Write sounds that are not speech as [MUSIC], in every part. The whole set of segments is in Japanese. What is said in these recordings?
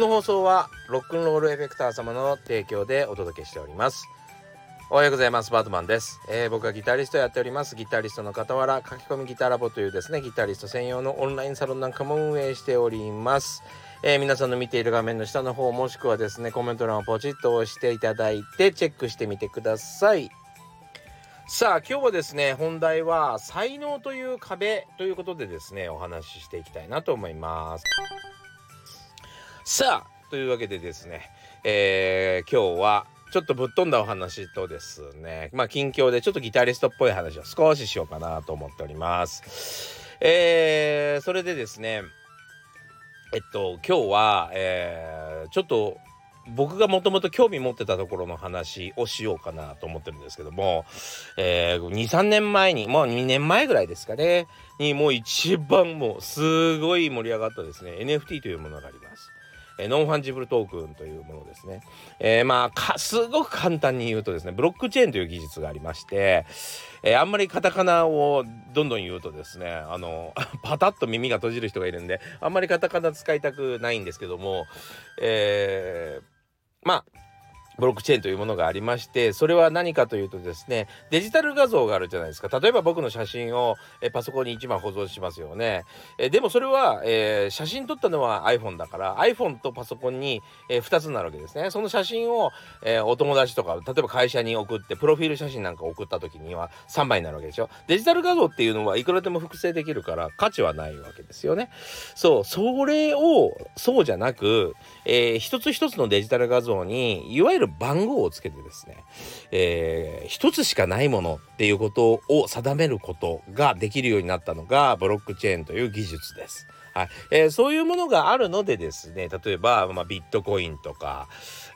の放送はロックンロールエフェクター様の提供でお届けしております。おはようございます。バートマンです、えー、僕はギタリストやっております。ギタリストの傍ら書き込みギタラボというですねギタリスト専用のオンラインサロンなんかも運営しております。えー、皆さんの見ている画面の下の方もしくはですねコメント欄をポチッと押していただいてチェックしてみてください。さあ今日はですね本題は才能という壁ということでですねお話ししていきたいなと思います。さあというわけでですね、えー、今日はちょっとぶっ飛んだお話とですねまあ近況でちょっとギタリストっぽい話を少ししようかなと思っておりますえー、それでですねえっと今日は、えー、ちょっと僕がもともと興味持ってたところの話をしようかなと思ってるんですけども、えー、23年前にもう2年前ぐらいですかねにもう一番もうすごい盛り上がったですね NFT というものがあります。え Non-Fungible Token というものですね。えー、まあすごく簡単に言うとですねブロックチェーンという技術がありまして、えー、あんまりカタカナをどんどん言うとですねあの [LAUGHS] パタッと耳が閉じる人がいるんであんまりカタカナ使いたくないんですけども、えー、まあブロックチェーンというものがありましてそれは何かというとですねデジタル画像があるじゃないですか。例えば僕の写真をえパソコンに1枚保存しますよね。えでもそれは、えー、写真撮ったのは iPhone だから iPhone とパソコンに、えー、2つになるわけですね。その写真を、えー、お友達とか例えば会社に送ってプロフィール写真なんか送った時には3枚になるわけでしょデジタル画像っていうのはいくらでも複製できるから価値はないわけですよね。そうそれをそうじゃなく、えー、一つ一つのデジタル画像にいわゆる番号をつけてですね、えー、一つしかないものっていうことを定めることができるようになったのがブロックチェーンという技術です。はいえー、そういうものがあるのでですね例えば、まあ、ビットコインとか、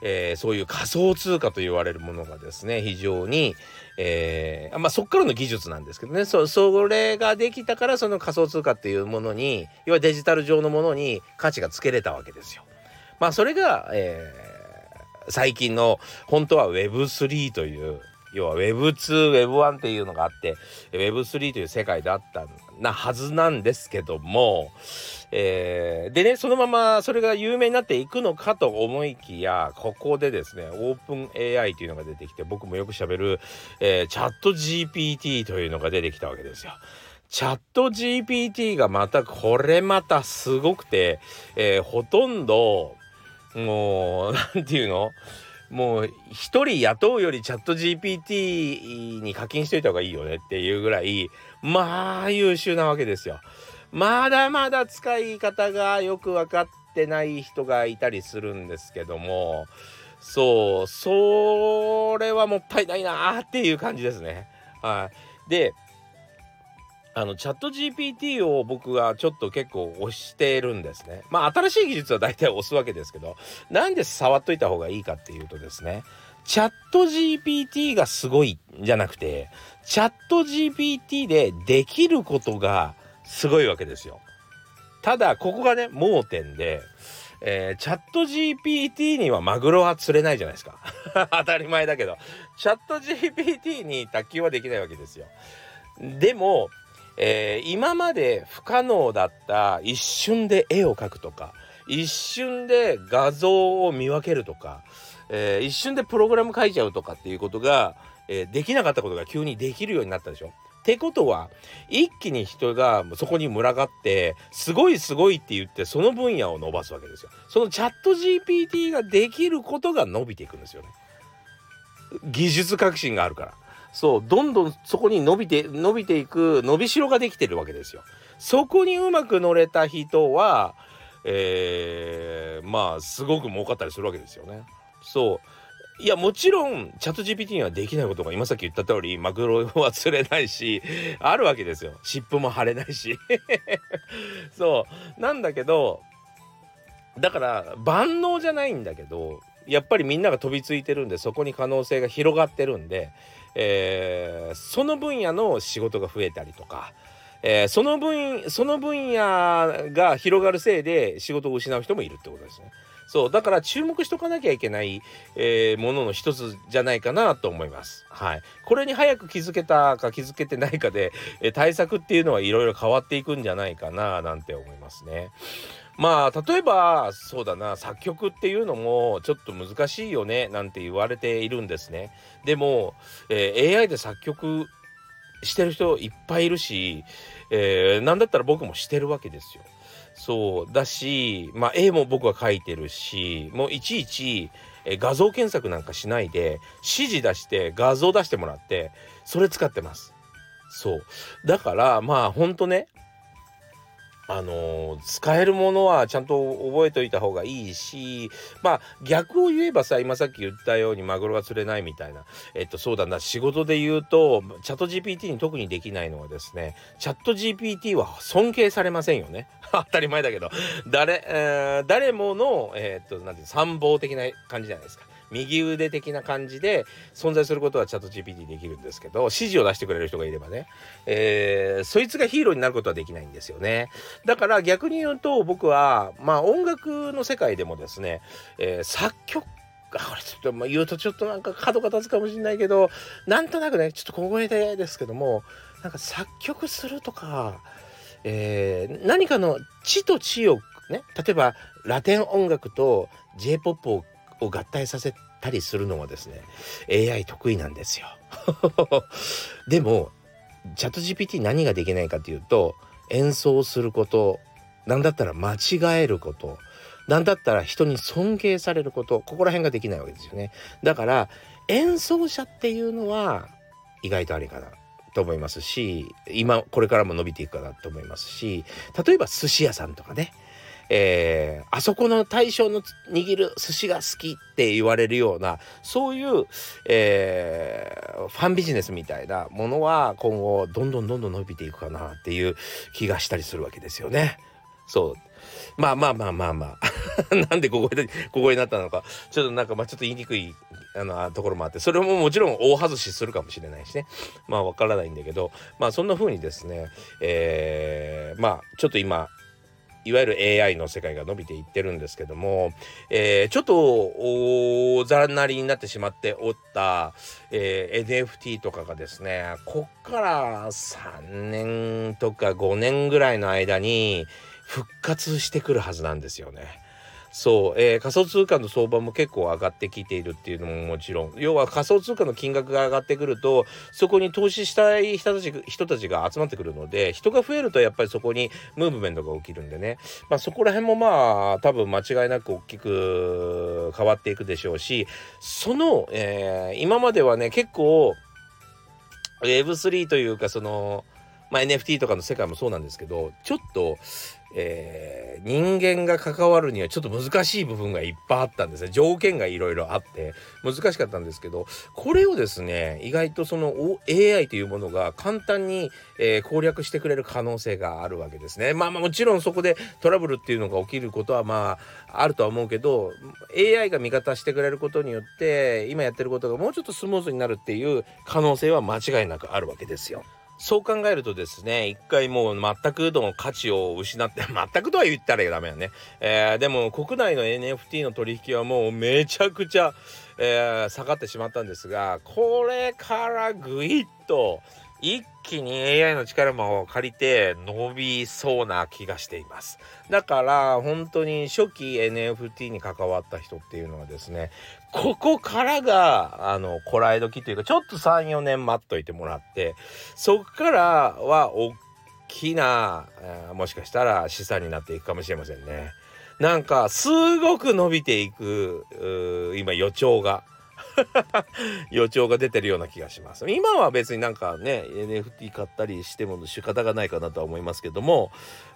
えー、そういう仮想通貨と言われるものがですね非常に、えー、まあそっからの技術なんですけどねそそれができたからその仮想通貨っていうものに要はデジタル上のものに価値がつけれたわけですよ。まあそれが、えー最近の本当は Web3 という要は Web2、Web1 っていうのがあって Web3 という世界だったなはずなんですけども、えー、でねそのままそれが有名になっていくのかと思いきやここでですねオープン AI というのが出てきて僕もよくしゃべる、えー、チャット GPT というのが出てきたわけですよ。チャット GPT がまたこれまたすごくて、えー、ほとんどもう何て言うの？もう一人雇うよりチャット GPT に課金しといた方がいいよねっていうぐらいまあ優秀なわけですよ。まだまだ使い方がよく分かってない人がいたりするんですけどもそうそれはもったいないなっていう感じですね。はい、であのチャット GPT を僕はちょっと結構推してるんですね。まあ新しい技術は大体押すわけですけどなんで触っといた方がいいかっていうとですねチャット GPT がすごいじゃなくてチャット GPT でできることがすごいわけですよ。ただここがね盲点で、えー、チャット GPT にはマグロは釣れないじゃないですか [LAUGHS] 当たり前だけどチャット GPT に卓球はできないわけですよ。でもえー、今まで不可能だった一瞬で絵を描くとか一瞬で画像を見分けるとか、えー、一瞬でプログラム書いちゃうとかっていうことが、えー、できなかったことが急にできるようになったでしょ。ってことは一気に人がそこに群がってすごいすごいって言ってその分野を伸ばすわけですよ。そのチャット GPT ができることが伸びていくんですよね。技術革新があるから。そうどんどんそこに伸びて伸びていく伸びしろができてるわけですよ。そこにうまく乗れた人は、えー、まあすごく儲かったりするわけですよね。そういやもちろんチャット GPT にはできないことが今さっき言った通りマグロは釣れないしあるわけですよ尻尾も張れないし [LAUGHS] そうなんだけどだから万能じゃないんだけどやっぱりみんなが飛びついてるんでそこに可能性が広がってるんでえー、その分野の仕事が増えたりとか、えー、その分その分野が広がるせいで仕事を失う人もいるってことですね。そうだから注目しとかなきゃいけない、えー、ものの一つじゃないかなと思います。はい、これに早く気づけたか気づけてないかで、え、対策っていうのはいろいろ変わっていくんじゃないかななんて思いますね。まあ例えばそうだな作曲っていうのもちょっと難しいよねなんて言われているんですね。でも、えー、AI で作曲してる人いっぱいいるし、えー、なんだったら僕もしてるわけですよ。そうだし、まあ、絵も僕は描いてるしもういちいち画像検索なんかしないで指示出して画像出してもらってそれ使ってます。そうだからまあほんとねあの使えるものはちゃんと覚えておいた方がいいしまあ逆を言えばさ今さっき言ったようにマグロが釣れないみたいなえっとそうだな仕事で言うとチャット GPT に特にできないのはですねチャット GPT は尊敬されませんよね。[LAUGHS] 当たり前だけど。誰、えー、誰ものえー、っとなんて参謀的な感じじゃないですか。右腕的な感じで存在することはチャット GPT できるんですけど指示を出してくれる人がいればね、えー、そいつがヒーローになることはできないんですよね。だから逆に言うと僕はまあ音楽の世界でもですね、えー、作曲これちょっと言うとちょっとなんか角が立つかもしれないけどなんとなくねちょっと小声でですけどもなんか作曲するとか、えー、何かの地と地をね例えばラテン音楽と j p o p をを合体させたりするのもですね AI 得意なんですよ。[LAUGHS] でもチャット GPT 何ができないかというと演奏すること何だったら間違えること何だったら人に尊敬されることここら辺ができないわけですよね。だから演奏者っていうのは意外とありかなと思いますし今これからも伸びていくかなと思いますし例えば寿司屋さんとかねえー、あそこの大将の握る寿司が好きって言われるようなそういう、えー、ファンビジネスみたいなものは今後どんどんどんどん伸びていくかなっていう気がしたりするわけですよね。そう。まあまあまあまあまあ。[LAUGHS] なんでここでここになったのか。ちょっとなんかまあちょっと言いにくいあのところもあってそれももちろん大外しするかもしれないしね。まあわからないんだけど。まあそんな風にですねえー、まあちょっと今いわゆる AI の世界が伸びていってるんですけども、えー、ちょっとおざなりになってしまっておった、えー、NFT とかがですねこっから3年とか5年ぐらいの間に復活してくるはずなんですよね。そう、えー、仮想通貨の相場も結構上がってきているっていうのももちろん。要は仮想通貨の金額が上がってくるとそこに投資したい人たち人たちが集まってくるので人が増えるとやっぱりそこにムーブメントが起きるんでね、まあ、そこら辺もまあ多分間違いなく大きく変わっていくでしょうしその、えー、今まではね結構 Web3 というかそのまあ、NFT とかの世界もそうなんですけどちょっとえー、人間が関わるにはちょっと難しい部分がいっぱいあったんですね条件がいろいろあって難しかったんですけどこれをですね意外とその AI というものが簡単に、えー、攻略してくれる可能性があるわけですねまあまあもちろんそこでトラブルっていうのが起きることはまああるとは思うけど AI が味方してくれることによって今やってることがもうちょっとスムーズになるっていう可能性は間違いなくあるわけですよ。そう考えるとですね一回もう全くの価値を失って [LAUGHS] 全くとは言ったらダメよね、えー、でも国内の NFT の取引はもうめちゃくちゃ、えー、下がってしまったんですがこれからぐいっと一気に AI の力も借りて伸びそうな気がしています。だから本当に初期 NFT に関わった人っていうのはですねここからがあのこらえ時というかちょっと34年待っといてもらってそこからは大きな、もしかしたら資産になっていくかもしれませんね。なんかすごく伸びていく今予兆が [LAUGHS] 予兆が出てるような気がします今は別になんかね NFT 買ったりしても仕方がないかなとは思いますけども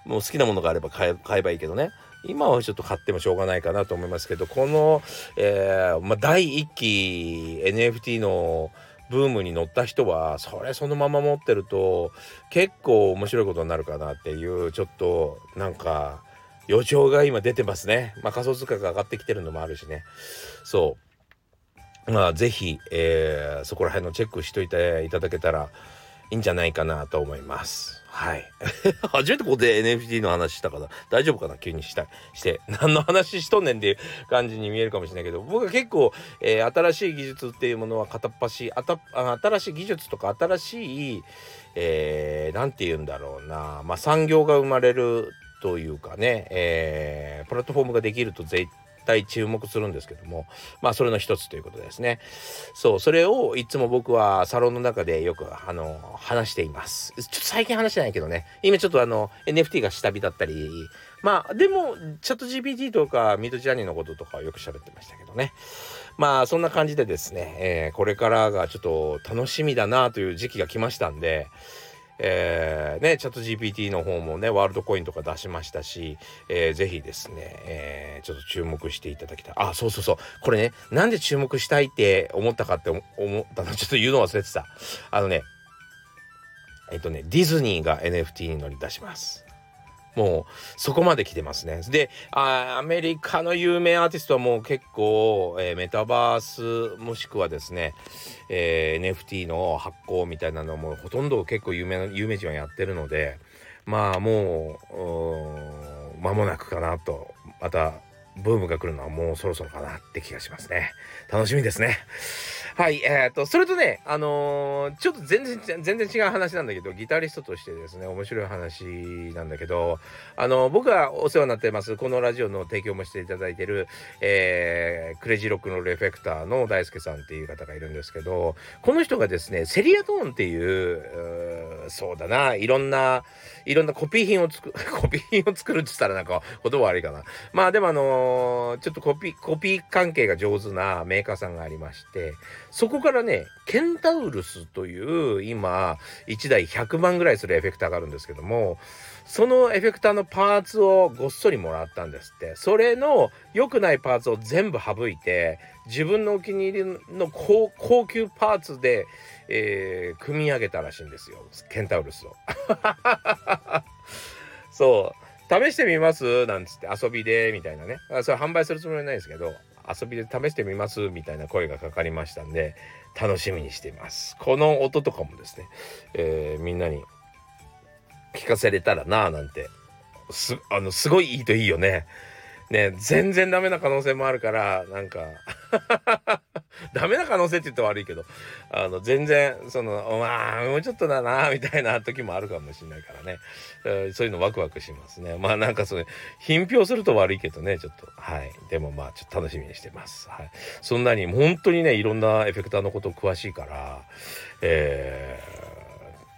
もう好きなものがあれば買えばいいけどね今はちょっと買ってもしょうがないかなと思いますけどこの、えー、まあ、第1期 NFT のブームに乗った人はそれそのまま持ってると結構面白いことになるかなっていうちょっとなんか予兆が今出てますね。まあ仮想通貨が上がってきてるのもあるしね。そう。まあ是非、えー、そこら辺のチェックしといていただけたらいいんじゃないかなと思います。はい。[LAUGHS] 初めてここで NFT の話したから大丈夫かな急にしたして。何の話しとんねんっていう感じに見えるかもしれないけど、僕は結構、えー、新しい技術っていうものは片っ端あた新しい技術とか新しい、えー、て言うんだろうな、まあ産業が生まれるというかね、えー、プラットフォームができると絶対注目するんですけども。まあそれの一つということですね。そうそれをいつも僕はサロンの中でよくあの話しています。ちょっと最近話してないけどね。今ちょっとあの NFT が下火だったり。まあでもチャット GPT とかミートジャーニーのこととかよく喋ってましたけどね。まあそんな感じでですね、えー、これからがちょっと楽しみだなという時期が来ましたんでえー、ね、チャット GPT の方もね、ワールドコインとか出しましたし、えー、ぜひですね、えー、ちょっと注目していただきたい。あ、そうそうそう。これね、なんで注目したいって思ったかって思ったの、[LAUGHS] ちょっと言うの忘れてた。あのね、えっとね、ディズニーが NFT に乗り出します。もうそこまで来てますね。でアメリカの有名アーティストはもう結構、えー、メタバースもしくはですね、えー、NFT の発行みたいなのもほとんど結構有名な有名人はやってるのでまあもう間もなくかなとまたブームが来るのはもうそろそろかなって気がしますね。楽しみですね。はい、えー、っと、それとね、あのー、ちょっと全然、全然違う話なんだけど、ギタリストとしてですね、面白い話なんだけど、あのー、僕がお世話になってます、このラジオの提供もしていただいてる、えー、クレジロックのレフェクターの大輔さんっていう方がいるんですけど、この人がですね、セリアトーンっていう、うそうだな、いろんな、いろんなコピー品を作る、[LAUGHS] コピー品を作るって言ったらなんか言葉悪いかな。まあでもあのー、ちょっとコピー、コピー関係が上手なメーカーさんがありまして、そこからね、ケンタウルスという今、1台100万ぐらいするエフェクターがあるんですけども、そのエフェクターのパーツをごっそりもらったんですって。それの良くないパーツを全部省いて、自分のお気に入りの高級パーツで、えー、組み上げたらしいんですよ。ケンタウルスを。[LAUGHS] そう。試してみます？なんつって遊びでみたいなね。それ販売するつもりはないんですけど、遊びで試してみますみたいな声がかかりましたんで楽しみにしています。この音とかもですね、えー、みんなに聞かせれたらなあなんてすあのすごいいいといいよね。ね全然ダメな可能性もあるからなんか [LAUGHS] ダメな可能性って言って悪いけどあの全然そのまあもうちょっとだなみたいな時もあるかもしれないからね、えー、そういうのワクワクしますね。まあなんかそれ品評すると悪いけどねちょっと。はい。でもまあちょっと楽しみにしてます。はい。そんなに本当にねいろんなエフェクターのこと詳しいからえ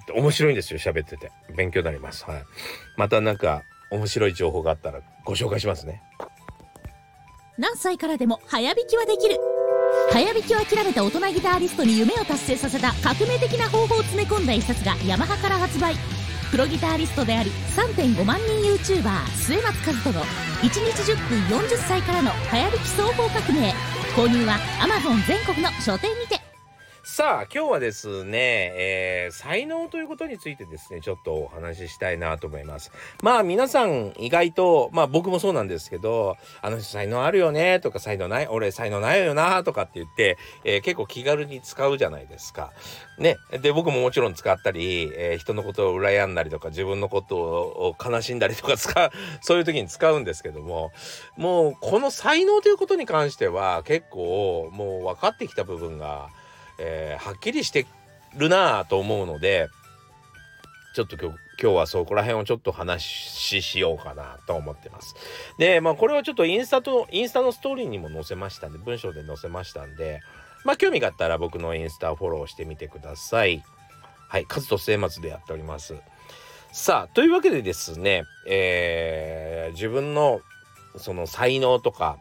ー、面白いんですよ喋ってて。勉強になります。はい。またなんか面白い情報があったらご紹介しますね。何歳からでも早弾きはできる。早弾きを諦めた大人ギタリストに夢を達成させた革命的な方法を詰め込んだ一冊がヤマハから発売。プロギタリストであり3.5万人 YouTuber 末松和人の1日10分40歳からの早弾き双方革命。購入は Amazon 全国の書店にて。さあ今日はですね、えー、才能ということについてですねちょっとお話ししたいなと思います。まあ皆さん意外とまあ僕もそうなんですけどあの人才能あるよねとか才能ない俺才能ないよなとかって言って、えー、結構気軽に使うじゃないですか。ねで僕ももちろん使ったり、えー、人のことを羨んだりとか自分のことを悲しんだりとか使うそういう時に使うんですけどももうこの才能ということに関しては結構もう分かってきた部分がえー、はっきりしてるなぁと思うのでちょっと今日今日はそこら辺をちょっと話ししようかなと思ってます。で、まあこれはちょっとインスタと、インスタのストーリーにも載せましたんで、文章で載せましたんで、まあ興味があったら僕のインスタフォローしてみてください。はい、数と末松でやっております。さあ、というわけでですね、えー、自分のその才能とか、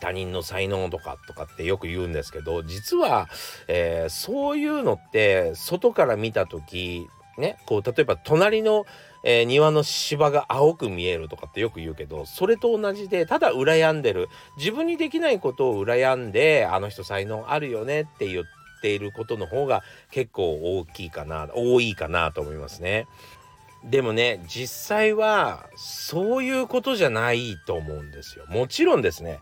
他人の才能とかとかってよく言うんですけど実は、えー、そういうのって外から見た時ねこう例えば隣の、えー、庭の芝が青く見えるとかってよく言うけどそれと同じでただ羨んでる自分にできないことを羨んであの人才能あるよねって言っていることの方が結構大きいかな多いかなと思いますね。でもね実際はそういうことじゃないと思うんですよ。もちろんですね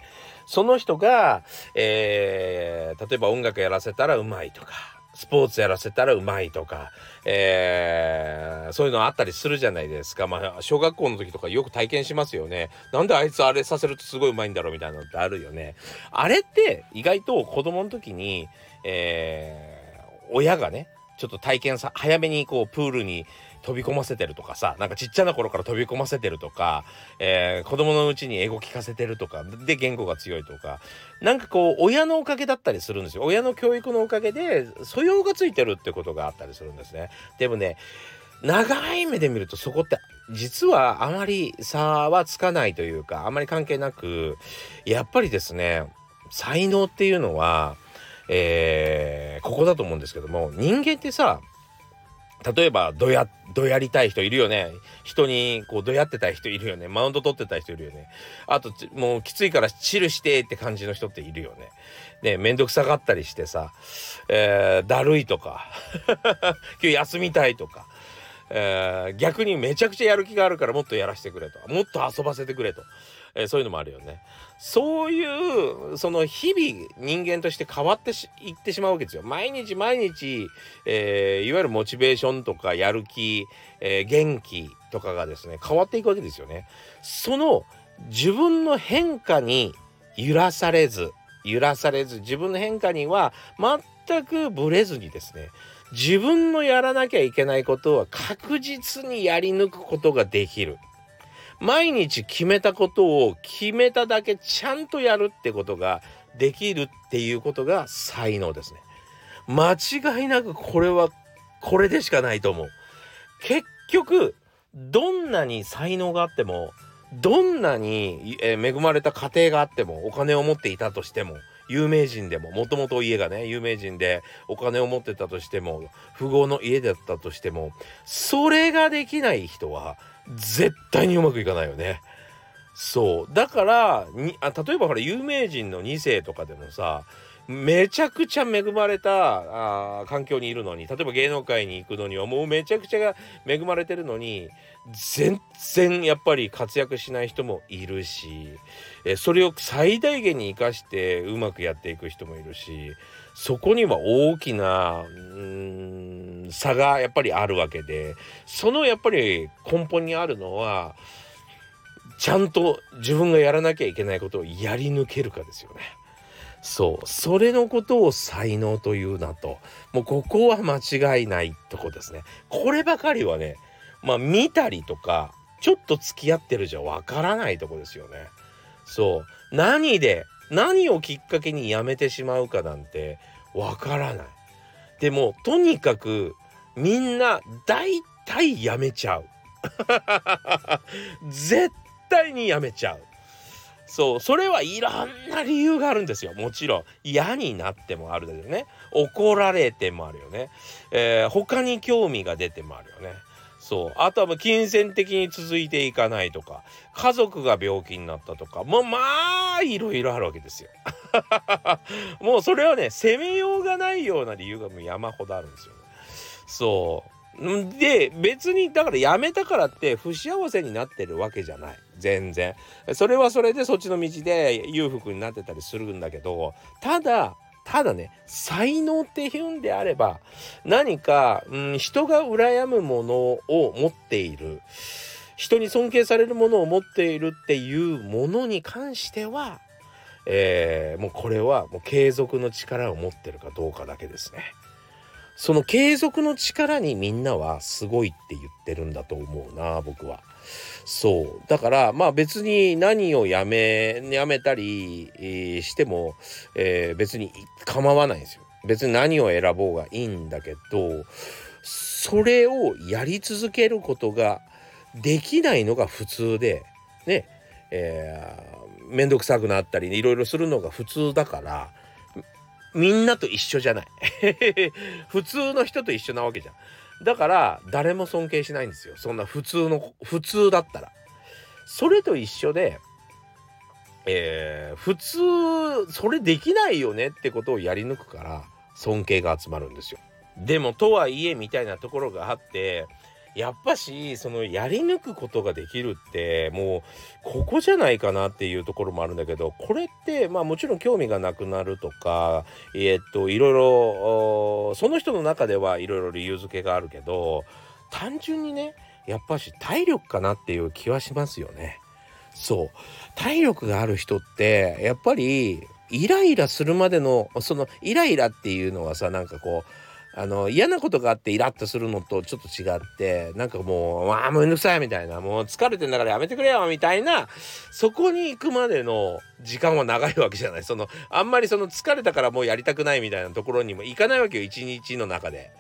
その人が、えー、例えば音楽やらせたらうまいとかスポーツやらせたらうまいとか、えー、そういうのあったりするじゃないですか。まあ、小学校の時とかよく体験しますよね。なんであいつあれさせるとすごいうまいんだろうみたいなのってあるよね。あれって意外と子供の時に、えー、親がね、ちょっと体験さ、早めにこうプールに飛び込ませてるとかさなんかちっちゃな頃から飛び込ませてるとか、えー、子供のうちに英語聞かせてるとかで言語が強いとか。なんかこう親のおかげだったりするんですよ。親の教育のおかげで素養がついてるってことがあったりするんですね。でもね長い目で見るとそこって実はあまり差はつかないというかあまり関係なくやっぱりですね才能っていうのはえー、ここだと思うんですけども人間ってさ例えばどやどやりたい人いるよね。人にこうどやってたい人いるよね。マウント取ってた人いるよね。あともうきついからチルしてって感じの人っているよね。ねめんどくさがったりしてさ、えー、だるいとか。[LAUGHS] 今日休みたいとか、えー、逆にめちゃくちゃやる気があるからもっとやらせてくれと。もっと遊ばせてくれと、えー、そういうのもあるよねそういうその日々人間として変わっていってしまうわけですよ。毎日毎日、えー、いわゆるモチベーションとかやる気、えー、元気とかがですね変わっていくわけですよね。その自分の変化に揺らされず揺らされず自分の変化には全くブレずにですね自分のやらなきゃいけないことは確実にやり抜くことができる。毎日決めたことを決めただけちゃんとやるってことができるっていうことが才能ですね。間違いなくこれはこれでしかないと思う。結局どんなに才能があってもどんなに、恵まれた家庭があってもお金を持っていたとしても有名人でももともと家がね有名人でお金を持ってたとしても富豪の家だったとしてもそれができない人は絶対にうまくいかないよね。そうだからにあ例えばほら有名人の2世とかでもさめちゃくちゃ恵まれたあ環境にいるのに例えば芸能界に行くのにはもうめちゃくちゃ恵まれてるのに全然やっぱり活躍しない人もいるしえそれを最大限に生かしてうまくやっていく人もいるしそこには大きなうん差がやっぱりあるわけでそのやっぱり根本にあるのはちゃんと自分がやらなきゃいけないことをやり抜けるかですよね。そうそれのことを才能というなともうここは間違いないとこですね。こればかりはねまあ見たりとかちょっと付き合ってるじゃわからないとこですよね。そう何で何をきっかけにやめてしまうかなんてわからない。でもとにかくみんな大体やめちゃう。[LAUGHS] 絶対にやめちゃう。そうそれはいろんな理由があるんですよ。もちろん嫌になってもあるだけどね。怒られてもあるよね、えー、他に興味が出てもあるよね。そうあとは金銭的に続いていかないとか家族が病気になったとかもうまあいろいろあるわけですよ。[LAUGHS] もうそれはね責めようがないような理由がもう山ほどあるんですよ、ね、そう。で別にだから辞めたからって不幸せになってるわけじゃない。全然。それはそれでそっちの道で裕福になってたりするんだけどただただね才能っていうんであれば何か、うん、人が羨むものを持っている人に尊敬されるものを持っているっていうものに関しては、えー、もうこれはもう継続の力を持ってるかどうかだけですね。その継続の力にみんなはすごいって言ってるんだと思うな僕は。そうだからまあ別に何をやめやめたり、しても、えー、別に構わないんですよ。別に何を選ぼうがいいんだけどそれをやり続けることができないのが普通でねえー、めんどくさくなったりいろいろするのが普通だからみんなと一緒じゃない。[LAUGHS] 普通の人と一緒なわけじゃん。だから誰も尊敬しないんですよ。そんな普通の普通だったら。それと一緒でえー、普通それできないよねってことをやり抜くから尊敬が集まるんですよ。でもとはいえみたいなところがあってやっぱしそのやり抜くことができるってもうここじゃないかなっていうところもあるんだけどこれってまあもちろん興味がなくなるとかえ、っといろいろその人の中ではいろいろ理由付けがあるけど単純にねやっぱし体力かなっていう気はしますよね。そう体力がある人ってやっぱりイライラするまでのそのイライラっていうのはさなんかこうあの嫌なことがあってイラッとするのとちょっと違ってなんかもう「わあもうめんどくさい」みたいな「もう疲れてんだからやめてくれよ」みたいな。そこに行くまでの時間は長いわけじゃない。そのあんまりその疲れたからもうやりたくないみたいなところにも行かないわけよ一日の中で。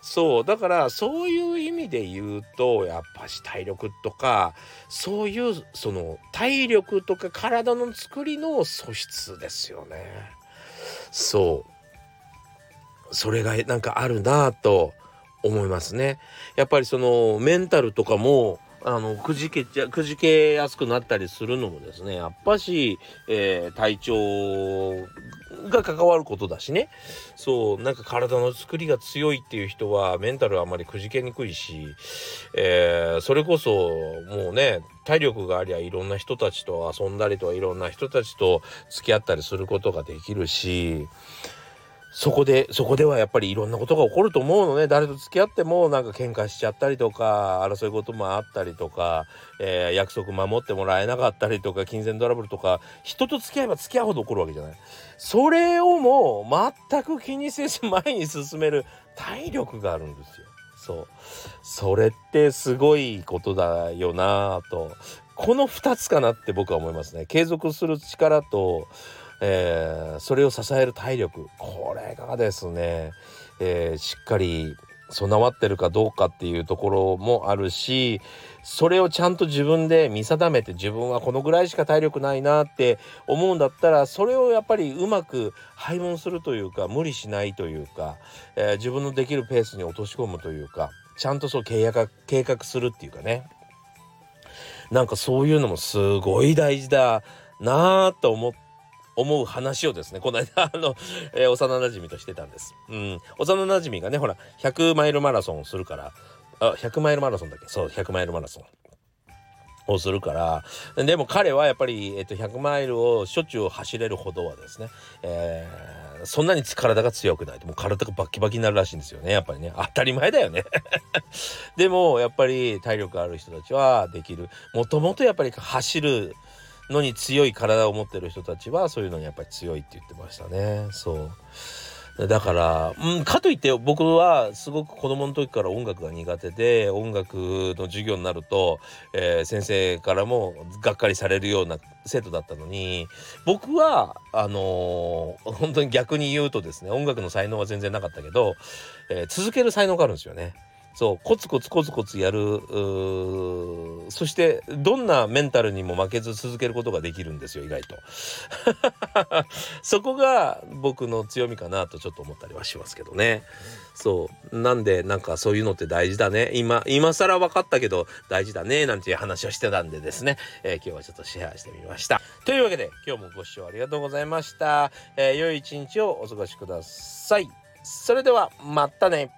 そう。だからそういう意味で言うとやっぱし体力とかそういうその体力とか体の作りの素質ですよね。そう。それがなんかあるなと思いますね。やっぱりそのメンタルとかもあのくじけちゃくじけやすくなったりするのもですねやっぱし、えー、体調が関わることだしねそうなんか体の作りが強いっていう人はメンタルはあまりくじけにくいし、えー、それこそもうね体力がありゃいろんな人たちと遊んだりとかいろんな人たちと付き合ったりすることができるしそこでそこではやっぱりいろんなことが起こると思うのね。誰と付き合ってもなんか喧嘩しちゃったりとか争い事もあったりとか、えー、約束守ってもらえなかったりとか金銭トラブルとか人と付き合えば付き合うほど起こるわけじゃない。それをもう全く気にせず前に進める体力があるんですよ。そう。それってすごいことだよなと。この2つかなって僕は思いますね。継続する力とえー、それを支える体力。これがですね、えー、しっかり備わってるかどうかっていうところもあるしそれをちゃんと自分で見定めて自分はこのぐらいしか体力ないなって思うんだったらそれをやっぱりうまく配分するというか無理しないというか、えー、自分のできるペースに落とし込むというかちゃんとそう計画計画するっていうかね。なんかそういうのもすごい大事だなあと思って思う話をですねこの間 [LAUGHS] あの、えー、幼馴染としてたんです。うん、幼馴染がねほら100マイルマラソンをするからあ100マイルマラソンだっけ？そう100マイルマラソン。をするからでも彼はやっぱり、えっと、100マイルをしょっちゅう走れるほどはですね、えー、そんなに体が強くないともう体がバキバキになるらしいんですよねやっぱりね当たり前だよね [LAUGHS] でもやっぱり体力ある人たちはできるもともとやっぱり走るのに強い体を持ってる人たちはそういうのにやっぱり強いって言ってましたねそうだから、うん、かといって僕はすごく子供の時から音楽が苦手で音楽の授業になると、えー、先生からもがっかりされるような生徒だったのに僕はあのー、本当に逆に言うとですね音楽の才能は全然なかったけど、えー、続ける才能があるんですよね。そうコツコツコツコツやるそしてどんなメンタルにも負けず続けることができるんですよ意外と。[LAUGHS] そこが僕の強みかなとちょっと思ったりはしますけどね。そう。なんでなんかそういうのって大事だね。今今更分かったけど大事だねなんていう話をしてたんでですね、えー、今日はちょっとシェアしてみました。というわけで今日もご視聴ありがとうございました、えー、良い一日をお過ごしください。それではまたね。